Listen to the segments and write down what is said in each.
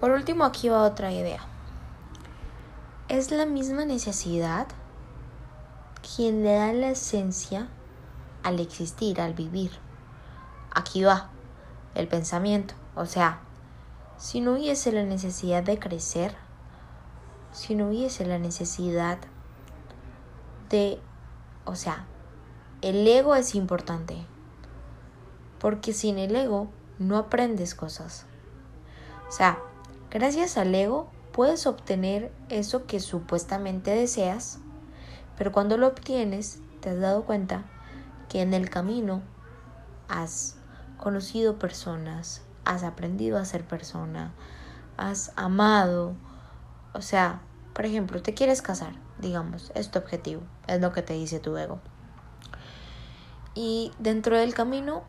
Por último, aquí va otra idea. Es la misma necesidad quien le da la esencia al existir, al vivir. Aquí va el pensamiento. O sea, si no hubiese la necesidad de crecer, si no hubiese la necesidad de, o sea, el ego es importante, porque sin el ego no aprendes cosas. O sea, gracias al ego puedes obtener eso que supuestamente deseas, pero cuando lo obtienes te has dado cuenta que en el camino has conocido personas, has aprendido a ser persona, has amado, o sea, por ejemplo, te quieres casar, digamos, es tu objetivo, es lo que te dice tu ego. Y dentro del camino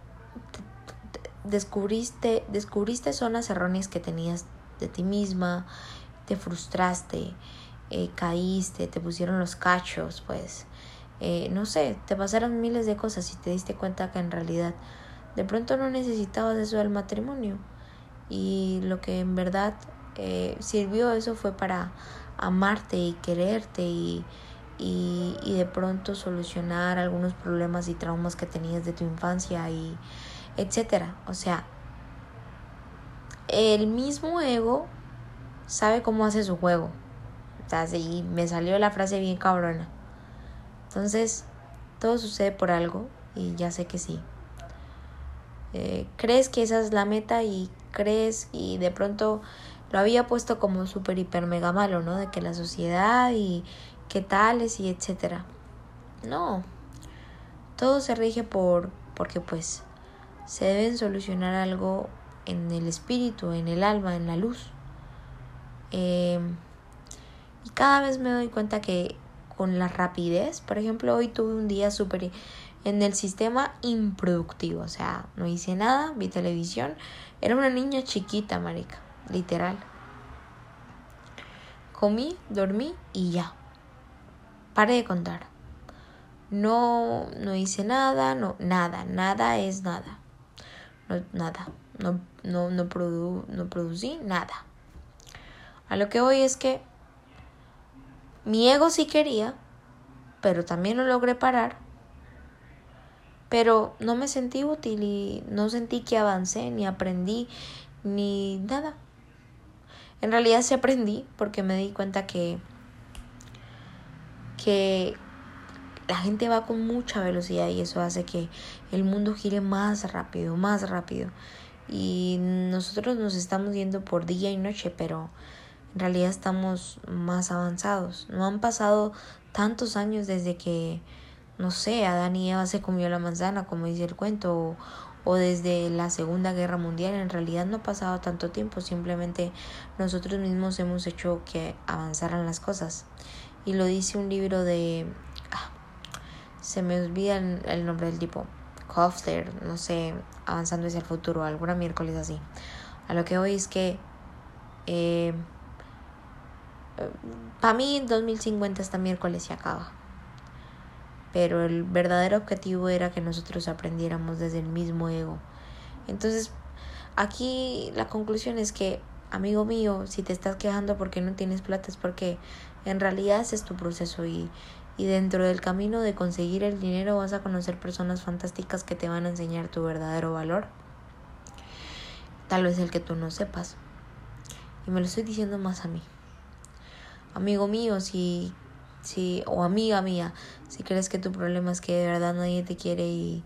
descubriste, descubriste zonas erróneas que tenías de ti misma, te frustraste, eh, caíste, te pusieron los cachos, pues, eh, no sé, te pasaron miles de cosas y te diste cuenta que en realidad de pronto no necesitabas eso del matrimonio y lo que en verdad eh, sirvió eso fue para amarte y quererte y, y, y, de pronto solucionar algunos problemas y traumas que tenías de tu infancia y etcétera. O sea, el mismo ego sabe cómo hace su juego. O sea, me salió la frase bien cabrona. Entonces, todo sucede por algo y ya sé que sí. Eh, crees que esa es la meta y crees y de pronto lo había puesto como súper hiper mega malo, ¿no? De que la sociedad y qué tales y etcétera. No. Todo se rige por porque pues se deben solucionar algo en el espíritu, en el alma, en la luz. Eh, y cada vez me doy cuenta que con la rapidez, por ejemplo, hoy tuve un día súper en el sistema improductivo, o sea, no hice nada, vi televisión, era una niña chiquita, marica literal. Comí, dormí y ya. Paré de contar. No, no hice nada, no, nada, nada es nada. No, nada, no, no, no, produ, no producí nada. A lo que voy es que mi ego sí quería, pero también lo logré parar. Pero no me sentí útil y no sentí que avancé, ni aprendí, ni nada. En realidad sí aprendí porque me di cuenta que, que la gente va con mucha velocidad y eso hace que el mundo gire más rápido, más rápido. Y nosotros nos estamos yendo por día y noche, pero en realidad estamos más avanzados. No han pasado tantos años desde que, no sé, Adán y Eva se comió la manzana, como dice el cuento, o desde la Segunda Guerra Mundial. En realidad no ha pasado tanto tiempo, simplemente nosotros mismos hemos hecho que avanzaran las cosas. Y lo dice un libro de... Ah, se me olvida el, nombre del tipo. No sé, avanzando hacia el futuro, alguna miércoles así. A lo que hoy es que... Eh, para mí 2050 esta miércoles se acaba pero el verdadero objetivo era que nosotros aprendiéramos desde el mismo ego. Entonces, aquí la conclusión es que, amigo mío, si te estás quejando porque no tienes plata es porque en realidad ese es tu proceso y, y dentro del camino de conseguir el dinero vas a conocer personas fantásticas que te van a enseñar tu verdadero valor. Tal vez el que tú no sepas. Y me lo estoy diciendo más a mí. Amigo mío, si si, o amiga mía, si crees que tu problema es que de verdad nadie te quiere y,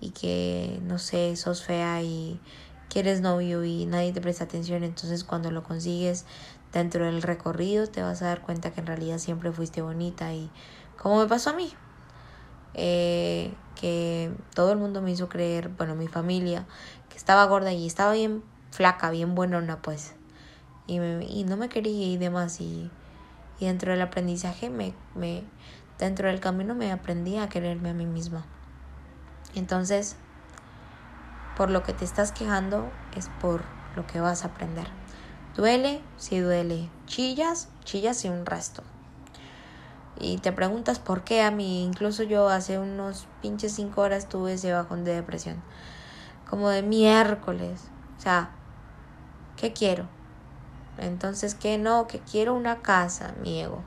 y que, no sé, sos fea y quieres novio y nadie te presta atención, entonces cuando lo consigues dentro del recorrido te vas a dar cuenta que en realidad siempre fuiste bonita y como me pasó a mí, eh, que todo el mundo me hizo creer, bueno, mi familia, que estaba gorda y estaba bien flaca, bien buenona, pues, y, y no me quería y demás y y dentro del aprendizaje me, me dentro del camino me aprendí a quererme a mí misma. Entonces, por lo que te estás quejando es por lo que vas a aprender. Duele, sí duele. Chillas, chillas y un resto. Y te preguntas por qué a mí, incluso yo hace unos pinches cinco horas tuve ese bajón de depresión. Como de miércoles. O sea, ¿qué quiero? Entonces, que no, que quiero una casa, mi ego.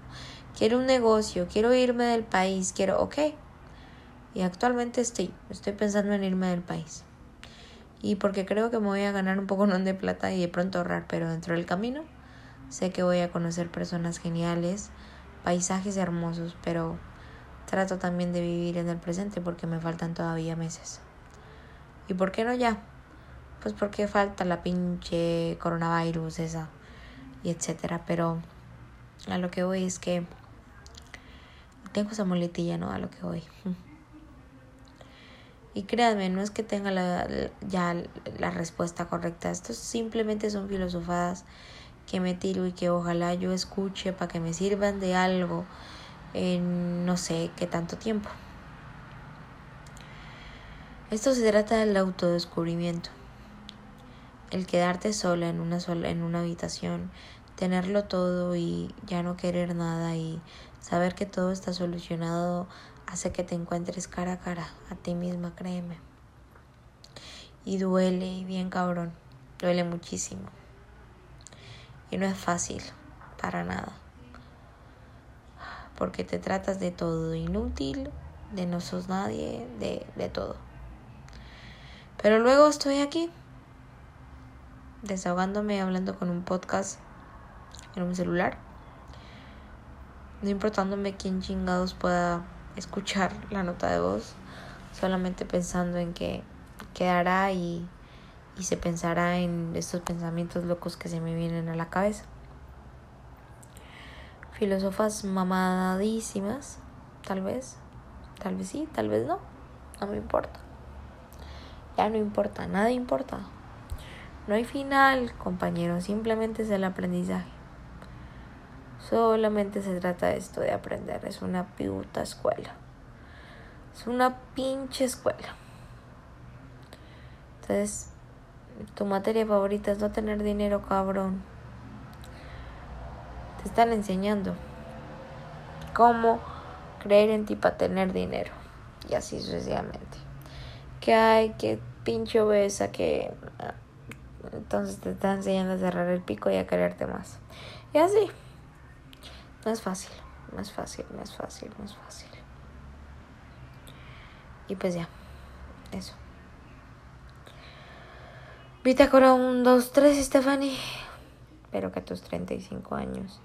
Quiero un negocio, quiero irme del país, quiero, ok. Y actualmente estoy, estoy pensando en irme del país. Y porque creo que me voy a ganar un poco de plata y de pronto ahorrar, pero dentro del camino sé que voy a conocer personas geniales, paisajes hermosos, pero trato también de vivir en el presente porque me faltan todavía meses. ¿Y por qué no ya? Pues porque falta la pinche coronavirus esa y etcétera, pero a lo que voy es que tengo esa muletilla, ¿no? A lo que voy. Y créanme, no es que tenga la, ya la respuesta correcta. Esto simplemente son filosofadas que me tiro y que ojalá yo escuche para que me sirvan de algo en no sé qué tanto tiempo. Esto se trata del autodescubrimiento. El quedarte sola en una sola en una habitación, tenerlo todo y ya no querer nada y saber que todo está solucionado hace que te encuentres cara a cara a ti misma, créeme. Y duele, bien cabrón, duele muchísimo. Y no es fácil, para nada. Porque te tratas de todo inútil, de no sos nadie, de, de todo. Pero luego estoy aquí, desahogándome, hablando con un podcast en un celular. No importándome quién chingados pueda escuchar la nota de voz, solamente pensando en que quedará y, y se pensará en estos pensamientos locos que se me vienen a la cabeza. Filósofas mamadísimas, tal vez, tal vez sí, tal vez no, no me importa. Ya no importa, nada importa. No hay final, compañero, simplemente es el aprendizaje. Solamente se trata de esto de aprender. Es una puta escuela. Es una pinche escuela. Entonces, tu materia favorita es no tener dinero, cabrón. Te están enseñando cómo creer en ti para tener dinero. Y así sucesivamente. Que hay, que pinche obesa, que... Ah, entonces te están enseñando a cerrar el pico y a quererte más. Y así. No es fácil, no es fácil, no es fácil, no es fácil. Y pues ya, eso. Bitácora 1, 2, 3, Stephanie. Espero que a tus 35 años,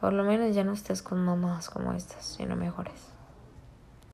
por lo menos ya no estés con mamás como estas, sino mejores.